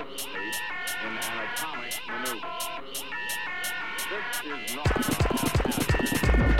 equivalently in anatomic maneuvers. This is not.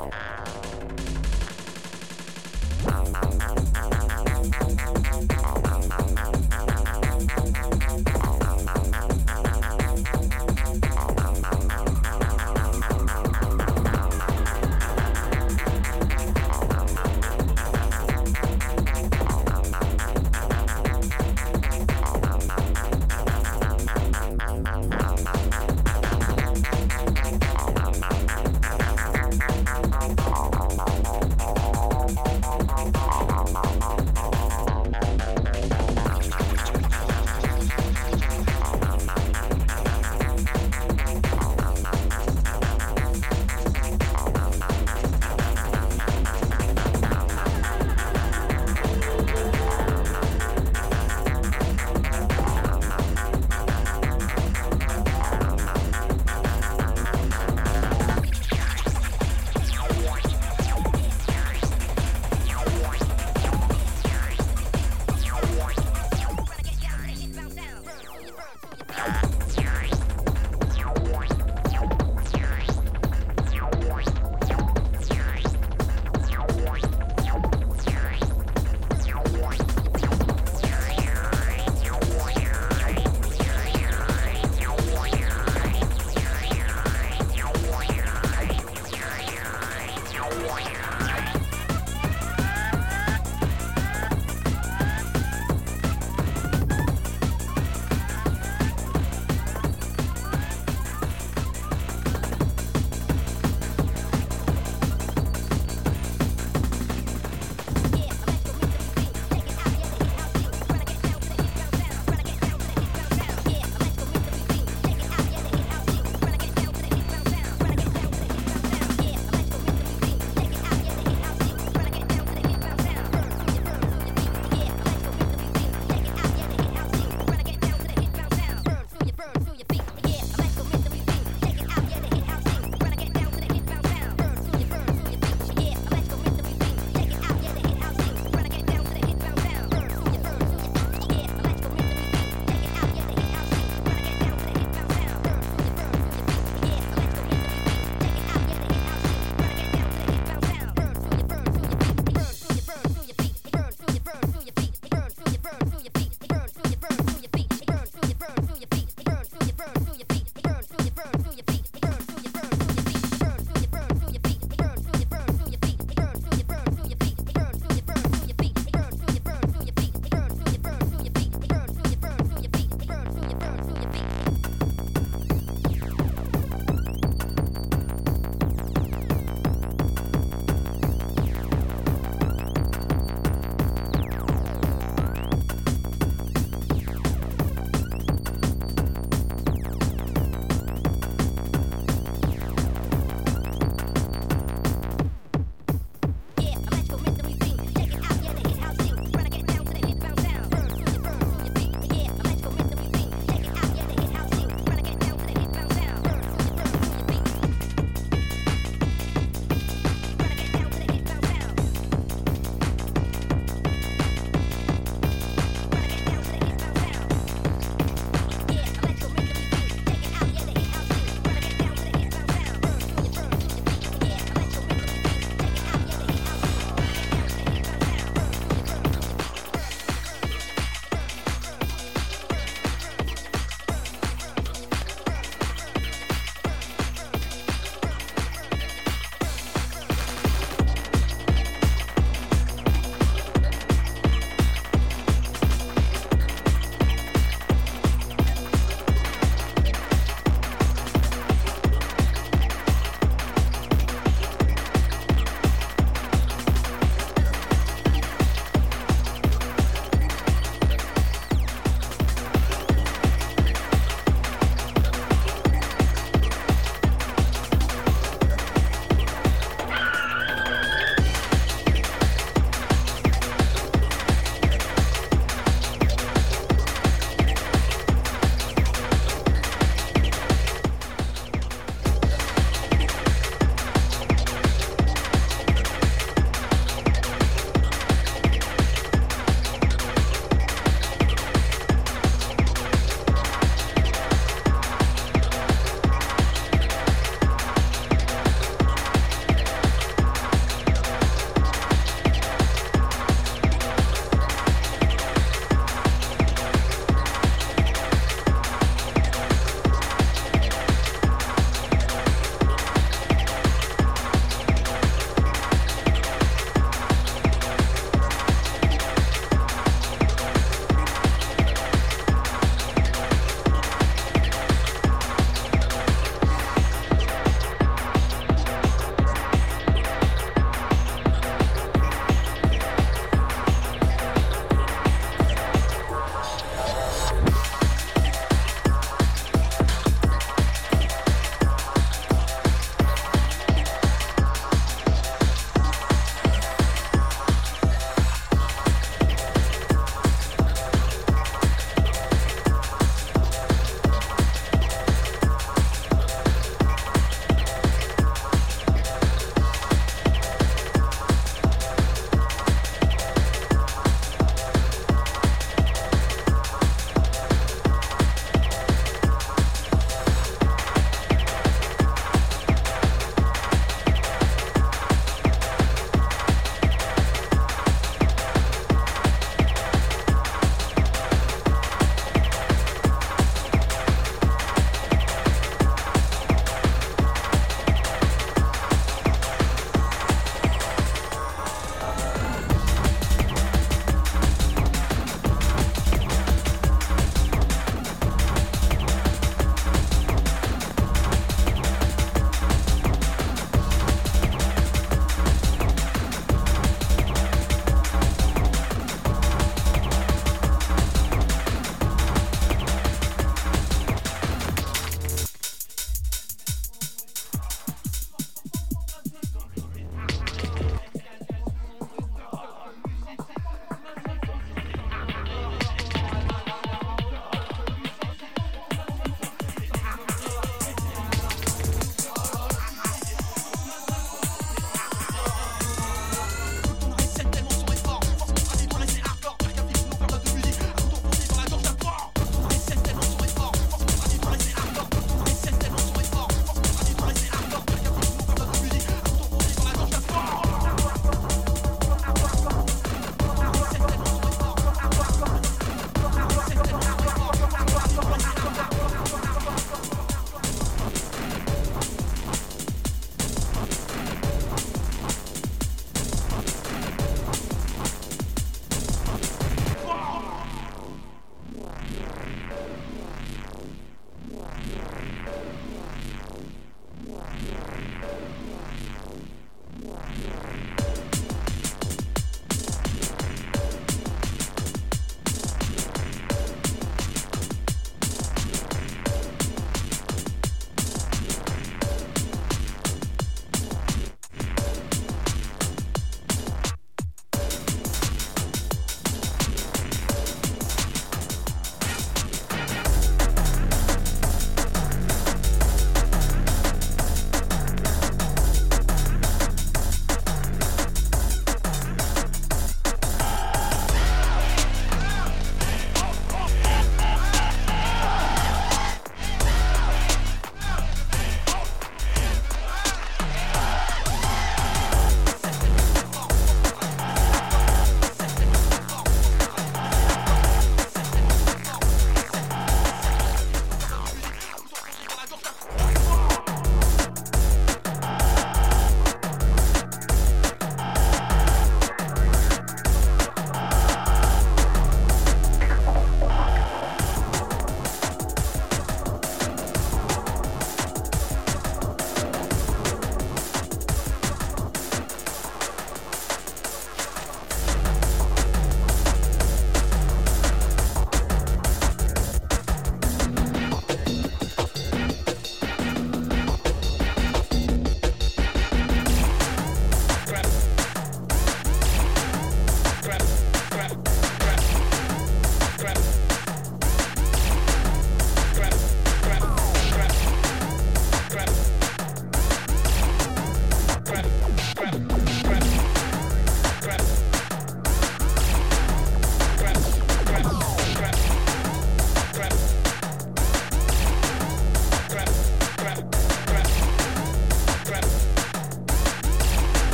Wow.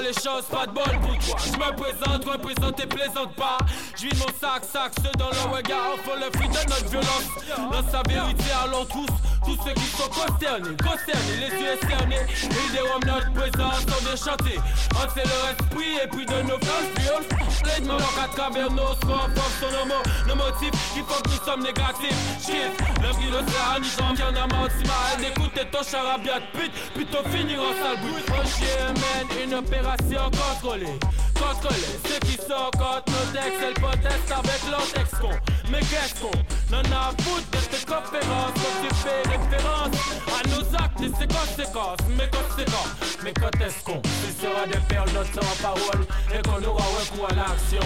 les choses, pas de bol. Je me présente, représente et plaisante pas. Je vis mon sac, sac, ceux dans le regard, faut le fruit de notre violence. Dans sa vérité, allons tous ceux qui sont concernés, concernés, les yeux cernés. Hommes, notre présence sont déchantés. On sait leur esprit et puis de nos forces, Les de à travers nos soins, sont nos mots, nos motifs qui font que nous sommes négatifs. Shit, le sert, ni j'en viens à si mal d'écouter ton charabia de pute, plutôt finir en sale bout. Oh shit, man, une opération contrôlée. Contrôler ceux qui sont contre nos textes, elles protestent avec leurs textes. Mais qu'est-ce qu'on n'en a foutre de tes conférences quand tu fais référence à nos actes et ses conséquences. Mais conséquences, mais quand est-ce qu'on? Sera de perdre notre temps en parole et qu'on aura recours à l'action?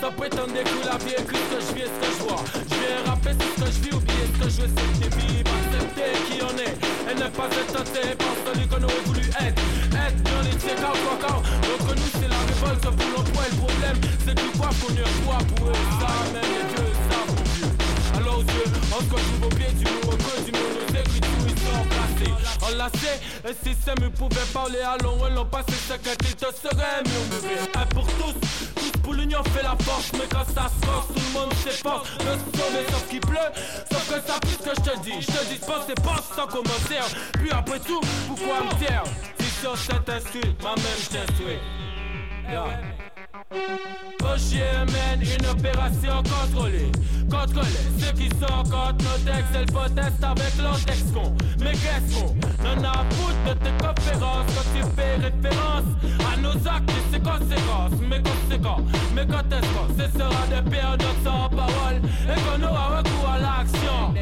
Sans prétendre que la vie écrit ce que je vis et ce que je vois Je vais rapper ce que je vis, oublier ce que je veux C'est vivre, accepter qui on est Et ne pas être tenté par celui qu'on aurait voulu être Être bien les encore, Notre nous c'est la révolte, sauf pour l'emploi Et le problème c'est que tu crois qu'on est un pour eux. Ça même les dieux savent mon vieux Alors Dieu, on se retrouve au pied du mur, au creux du mur Nos écritures ils sont placés. Enlacés, et si ça me pouvait parler à long, l'on passé tu te serais murmuré Un pour tous pour l'union fait la force, mais quand ça se force, tout le monde s'efforce. De sauver sauf qu'il pleut. Sauf que ça plus que je te dis, je te dis pense et pense sans commentaire. Puis après tout, pourquoi me taire? Sur cette ma même je t'instruis. Yeah. mène une opération contrôlée. Contrôler ceux qui sont contre nos textes Elles protestent avec leurs textes con Mais qu'est-ce qu'on? En a foutre de tes conférences Quand tu fais référence à nos actes et ses conséquences. Mais conséquents, mais quand est-ce qu'on? Cessera de perdre notre temps en parole Et qu'on aura recours à l'action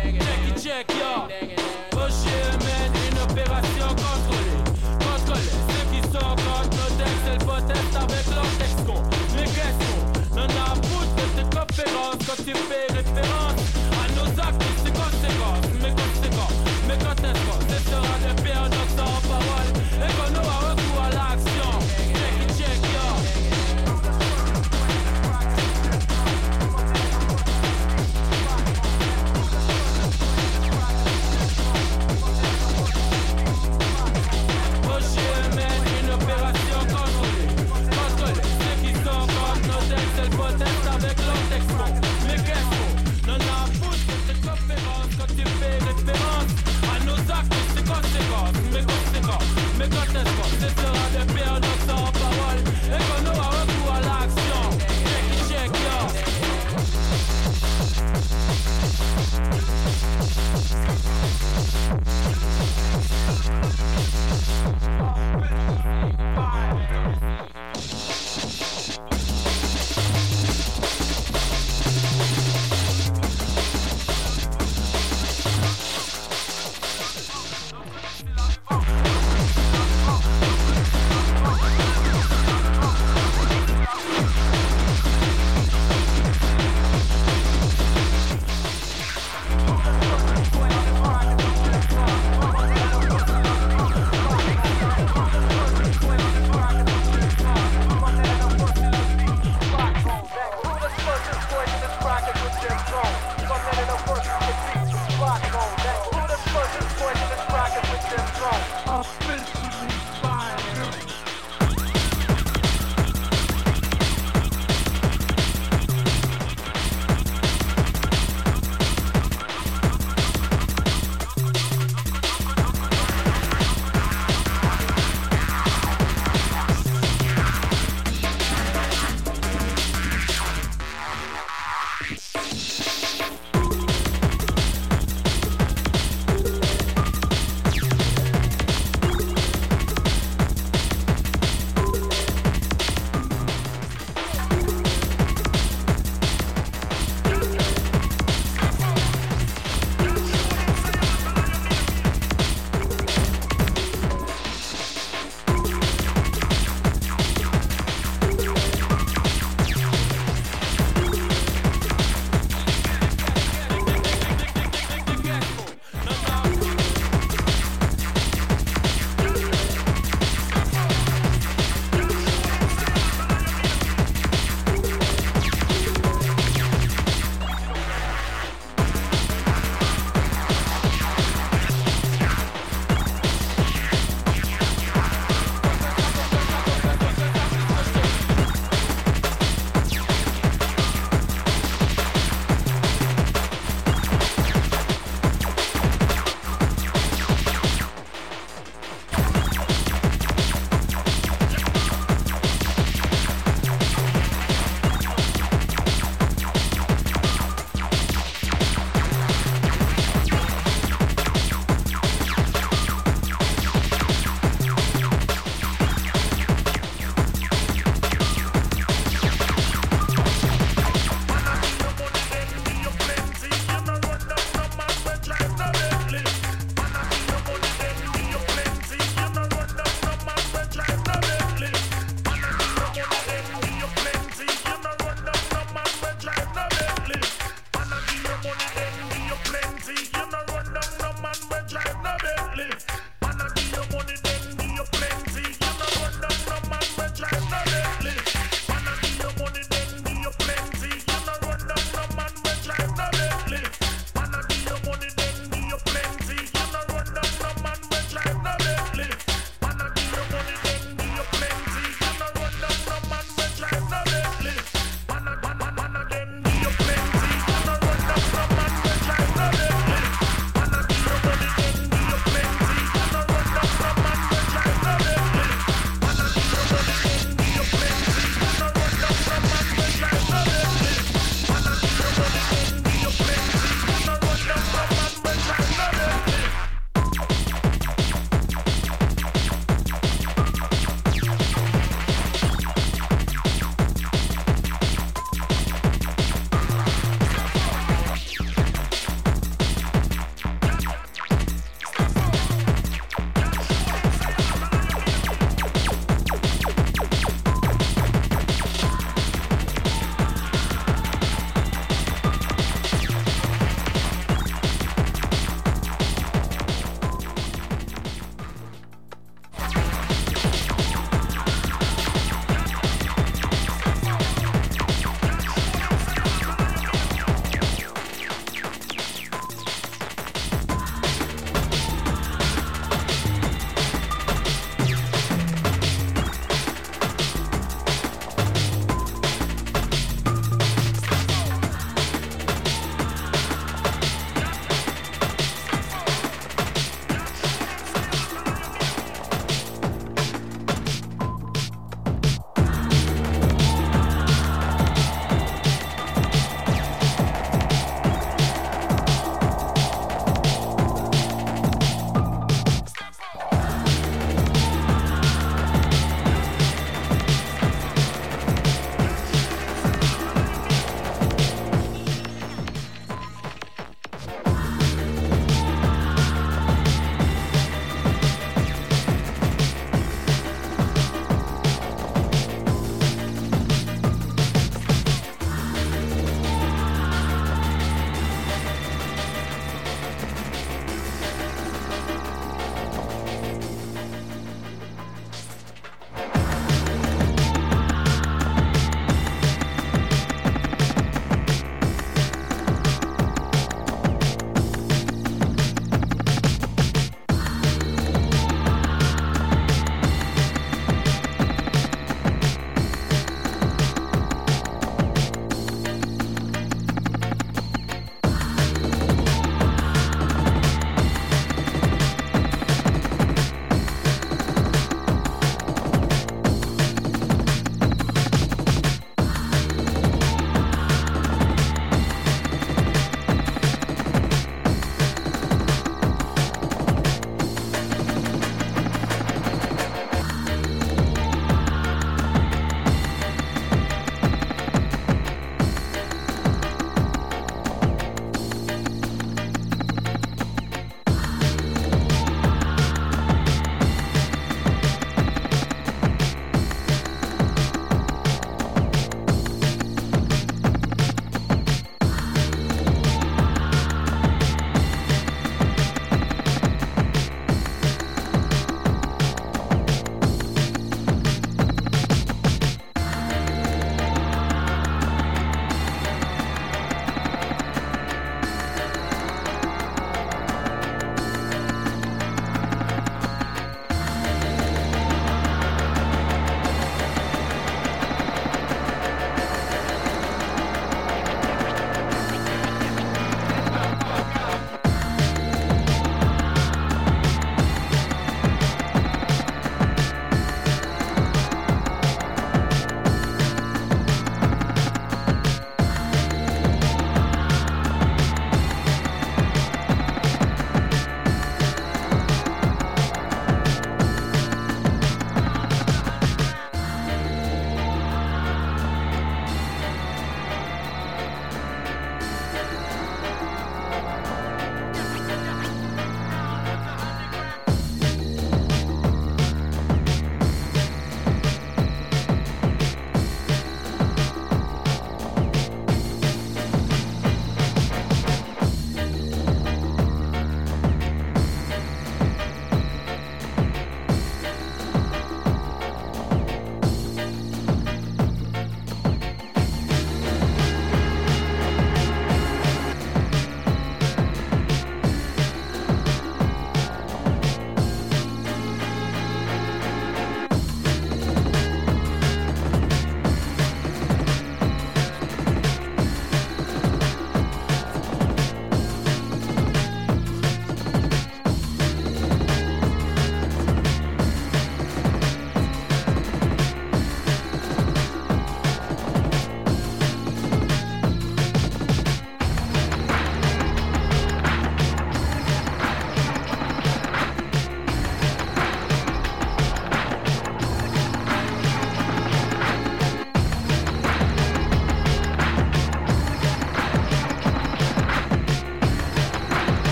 off.